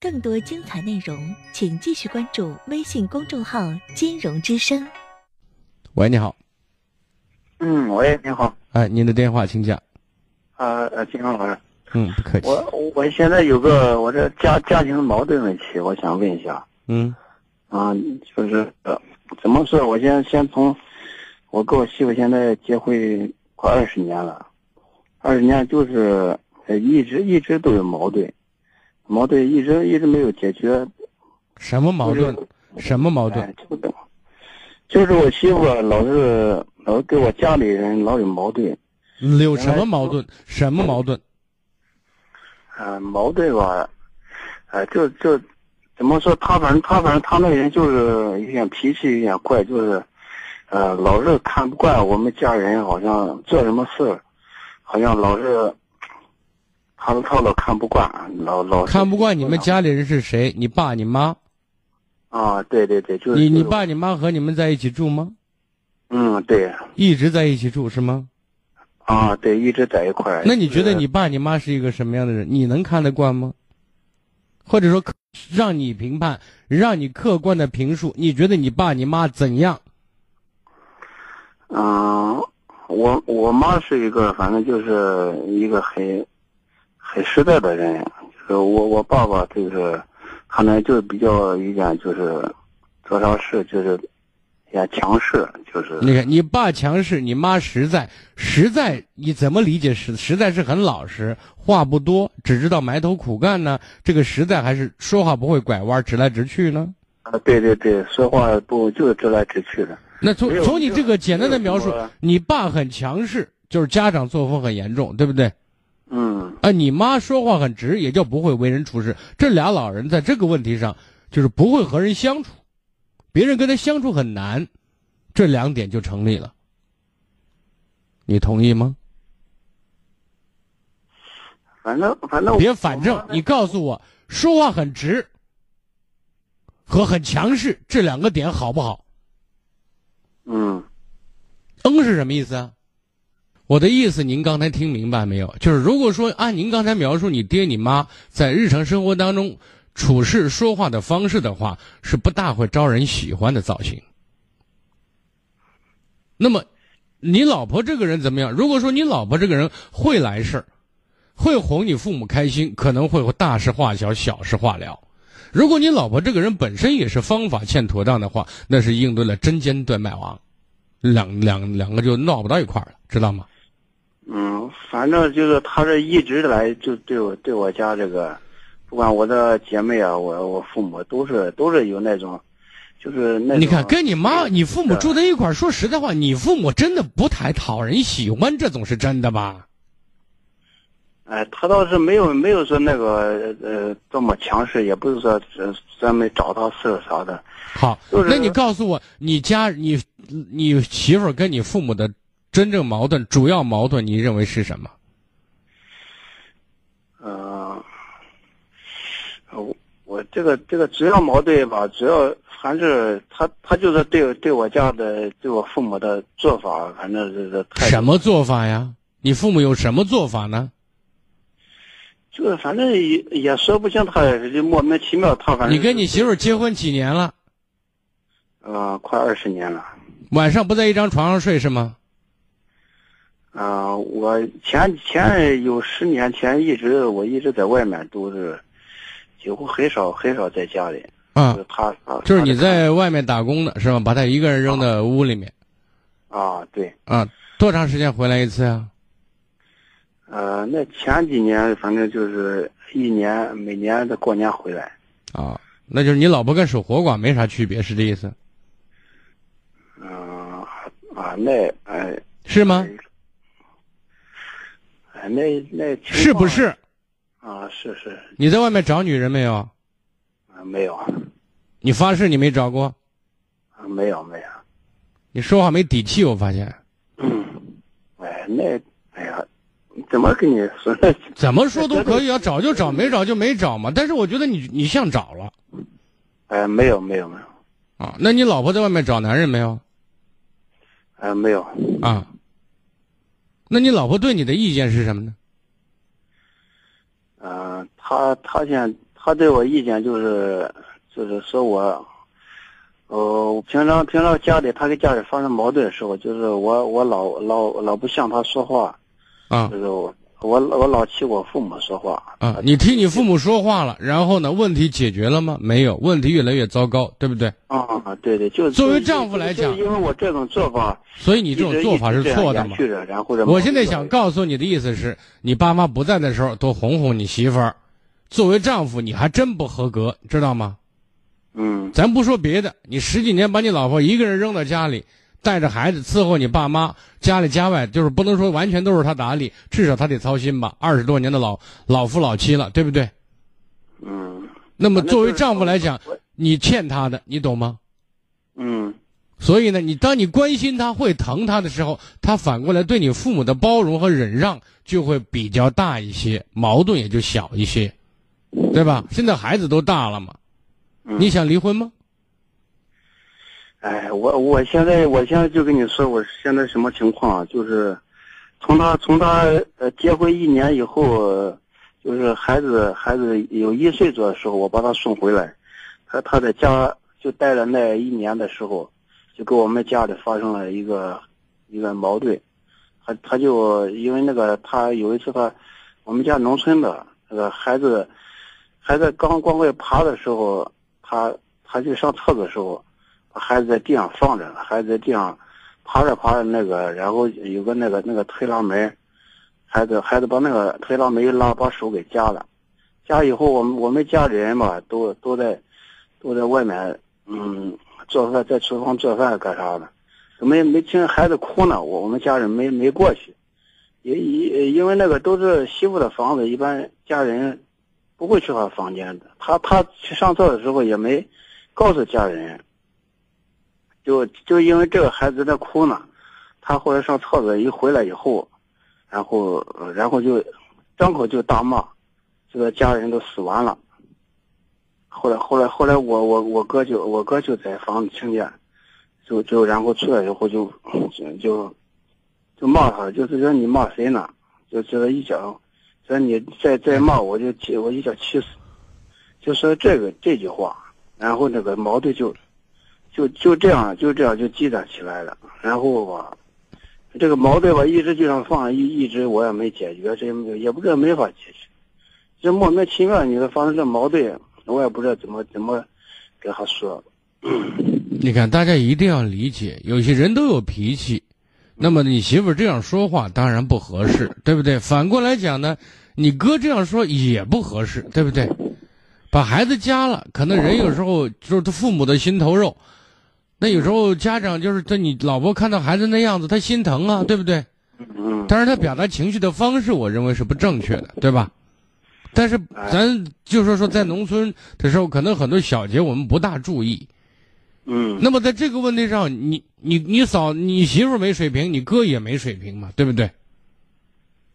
更多精彩内容，请继续关注微信公众号“金融之声”。喂，你好。嗯，喂，你好。哎，您的电话，请讲。啊呃，金刚老师。嗯，不客气。我我现在有个我这家家庭矛盾问题，我想问一下。嗯。啊，就是呃，怎么说？我先先从我跟我媳妇现在结婚快二十年了，二十年就是一直一直都有矛盾，矛盾一直一直没有解决。什么矛盾？什么矛盾？就是就是我媳妇老是老跟我家里人老有矛盾。有什么矛盾？什么矛盾？呃，矛盾吧，呃，就就。怎么说？他反正他反正他那人就是有点脾气有点怪，就是，呃，老是看不惯我们家人，好像做什么事，好像老是，他他老看不惯，老老看不惯你们家里人是谁？你爸你妈？啊，对对对，就是你你爸你妈和你们在一起住吗？嗯，对，一直在一起住是吗？啊，对，一直在一块儿。那你觉得你爸你妈是一个什么样的人？你能看得惯吗？或者说？让你评判，让你客观的评述，你觉得你爸你妈怎样？嗯，我我妈是一个，反正就是一个很很实在的人。就是我我爸爸就是，可能就是比较一点就是做啥事就是也强势，就是你看你爸强势，你妈实在实在，你怎么理解实实在是很老实？话不多，只知道埋头苦干呢。这个实在还是说话不会拐弯，直来直去呢。啊，对对对，说话不就是直来直去的。那从从你这个简单的描述，你爸很强势，就是家长作风很严重，对不对？嗯。啊，你妈说话很直，也就不会为人处事。这俩老人在这个问题上，就是不会和人相处，别人跟他相处很难，这两点就成立了。你同意吗？反正反正别反正，你告诉我，说话很直和很强势这两个点好不好？嗯，嗯是什么意思啊？我的意思您刚才听明白没有？就是如果说按您刚才描述你爹你妈在日常生活当中处事说话的方式的话，是不大会招人喜欢的造型。那么，你老婆这个人怎么样？如果说你老婆这个人会来事儿。会哄你父母开心，可能会大事化小，小事化了。如果你老婆这个人本身也是方法欠妥当的话，那是应对了针尖对麦芒，两两两个就闹不到一块儿了，知道吗？嗯，反正就是他这一直来就对我对我家这个，不管我的姐妹啊，我我父母都是都是有那种，就是那你看跟你妈你父母住在一块儿，说实在话，你父母真的不太讨人喜欢，这总是真的吧？哎，他倒是没有没有说那个呃这么强势，也不是说专门找他事啥的。好，那你告诉我，你家你你媳妇儿跟你父母的真正矛盾，主要矛盾，你认为是什么？嗯，我我这个这个主要矛盾吧，主要还是他他就是对对我家的对我父母的做法，反正是太什么做法呀？你父母有什么做法呢？就是反正也也说不清，他就莫名其妙，他反正。你跟你媳妇结婚几年了？呃，快二十年了。晚上不在一张床上睡是吗？啊，我前前有十年前一直我一直在外面，都是几乎很少很少在家里。啊，他就是你在外面打工的是吧？把他一个人扔在屋里面。啊，对。啊，多长时间回来一次啊？呃，那前几年反正就是一年，每年的过年回来。啊，那就是你老婆跟守活寡没啥区别，是这意思？嗯，啊，那哎，是吗？哎，那那是不是？啊，是是。你在外面找女人没有？啊，没有。你发誓你没找过？啊，没有没有。你说话没底气，我发现。嗯，哎，那哎呀。怎么跟你说？怎么说都可以啊，找就找，没找就没找嘛。但是我觉得你你像找了，哎，没有没有没有，啊，那你老婆在外面找男人没有？哎，没有啊。那你老婆对你的意见是什么呢？嗯，他他现她对我意见就是就是说我，呃，平常平常家里他跟家里发生矛盾的时候，就是我我老老老不向她说话，啊就是我我我老替我父母说话啊，你替你父母说话了，然后呢，问题解决了吗？没有，问题越来越糟糕，对不对？啊，对对，就作为丈夫来讲就因为我这种做法，所以你这种做法是错的我现在想告诉你的意思是，你爸妈不在的时候多哄哄你媳妇儿。作为丈夫，你还真不合格，知道吗？嗯咱不说别的，你十几年把你老婆一个人扔到家里，带着孩子伺候你爸妈，家里家外就是不能说完全都是他打理，至少他得操心吧。二十多年的老老夫老妻了，对不对？嗯那么作为丈夫来讲，你欠他的，你懂吗？嗯所以呢，你当你关心他、会疼他的时候，他反过来对你父母的包容和忍让就会比较大一些，矛盾也就小一些，对吧？现在孩子都大了嘛，嗯，你想离婚吗？哎，我我现在我现在就跟你说，我现在什么情况啊？就是从他从他呃结婚一年以后，就是孩子孩子有一岁左右的时候，我把他送回来，他他在家就待了那一年的时候，就跟我们家里发生了一个一个矛盾，他他就因为那个他有一次他我们家农村的那个孩子孩子刚光会爬的时候，他他就上厕所的时候。孩子在地上放着，孩子在地上爬着爬着那个，然后有个那个那个推拉门，孩子孩子把那个推拉门一拉，把手给夹了，夹以后我们我们家里人吧都都在都在外面嗯做饭，在厨房做饭干啥的，没没听孩子哭呢，我我们家人没没过去，也因因为那个都是媳妇的房子，一般家人不会去他房间的，他他去上厕所的时候也没告诉家人。就就因为这个孩子在哭呢，他后来上厕所一回来以后，然后然后就张口就大骂，这个家人都死完了。后来后来后来我我我哥就我哥就在房子听见，就就然后出来以后就就就骂他，就是说你骂谁呢？就就这一脚，说你再再骂我就气我一脚气死，就说这个这句话，然后那个矛盾就。就就这样，就这样就积攒起来了。然后吧，这个矛盾吧，一直就这样放，一一直我也没解决，这也不知道没法解决。这莫名其妙，你说发生这矛盾，我也不知道怎么怎么跟他说。你看，大家一定要理解，有些人都有脾气，那么你媳妇这样说话当然不合适，对不对？反过来讲呢，你哥这样说也不合适，对不对？把孩子加了，可能人有时候就是他父母的心头肉。那有时候家长就是他，你老婆看到孩子那样子，他心疼啊，对不对？嗯。但是他表达情绪的方式，我认为是不正确的，对吧？但是咱就说说在农村的时候，可能很多小节我们不大注意。嗯。那么在这个问题上，你你你嫂你媳妇没水平，你哥也没水平嘛，对不对？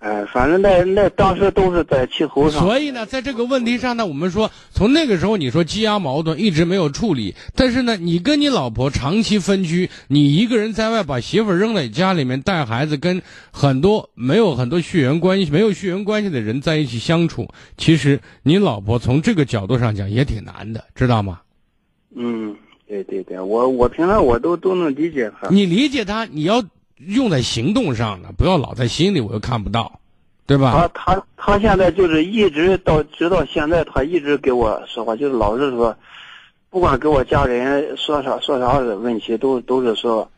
哎，反正那那当时都是在气头上。所以呢，在这个问题上呢，我们说从那个时候你说积压矛盾一直没有处理，但是呢，你跟你老婆长期分居，你一个人在外把媳妇扔在家里面带孩子，跟很多没有很多血缘关系、没有血缘关系的人在一起相处，其实你老婆从这个角度上讲也挺难的，知道吗？嗯，对对对，我我平常我都都能理解他。你理解他，你要。用在行动上呢，不要老在心里，我又看不到，对吧？他他他现在就是一直到直到现在，他一直给我说话，就是老是说，不管给我家人说啥说啥的问题，都都是说，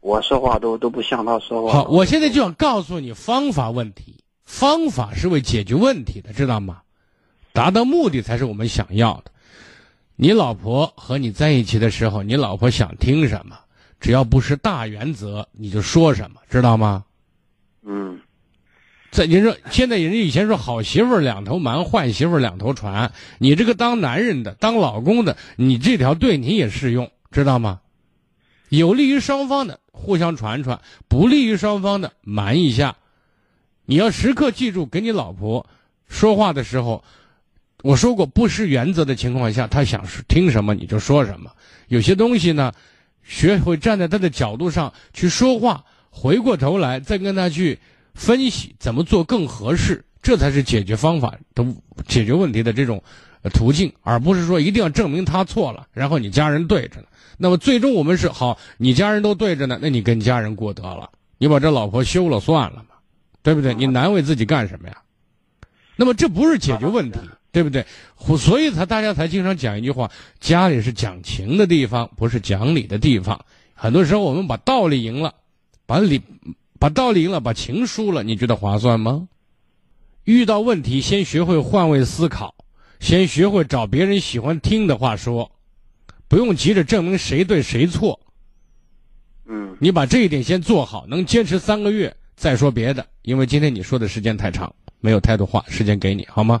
我说话都都不像他说话。好，我现在就想告诉你方法问题，方法是为解决问题的，知道吗？达到目的才是我们想要的。你老婆和你在一起的时候，你老婆想听什么？只要不是大原则，你就说什么，知道吗？嗯，在您说，现在人家以前说好媳妇两头瞒，坏媳妇两头传。你这个当男人的、当老公的，你这条对你也适用，知道吗？有利于双方的互相传传，不利于双方的瞒一下。你要时刻记住，给你老婆说话的时候，我说过不失原则的情况下，她想听什么你就说什么。有些东西呢。学会站在他的角度上去说话，回过头来再跟他去分析怎么做更合适，这才是解决方法的解决问题的这种途径，而不是说一定要证明他错了，然后你家人对着呢。那么最终我们是好，你家人都对着呢，那你跟家人过得了，你把这老婆休了算了嘛，对不对？你难为自己干什么呀？那么这不是解决问题，对不对？所以才大家才经常讲一句话：家里是讲情的地方，不是讲理的地方。很多时候我们把道理赢了，把理把道理赢了，把情输了，你觉得划算吗？遇到问题，先学会换位思考，先学会找别人喜欢听的话说，不用急着证明谁对谁错。嗯，你把这一点先做好，能坚持三个月再说别的。因为今天你说的时间太长，没有太多话时间给你，好吗？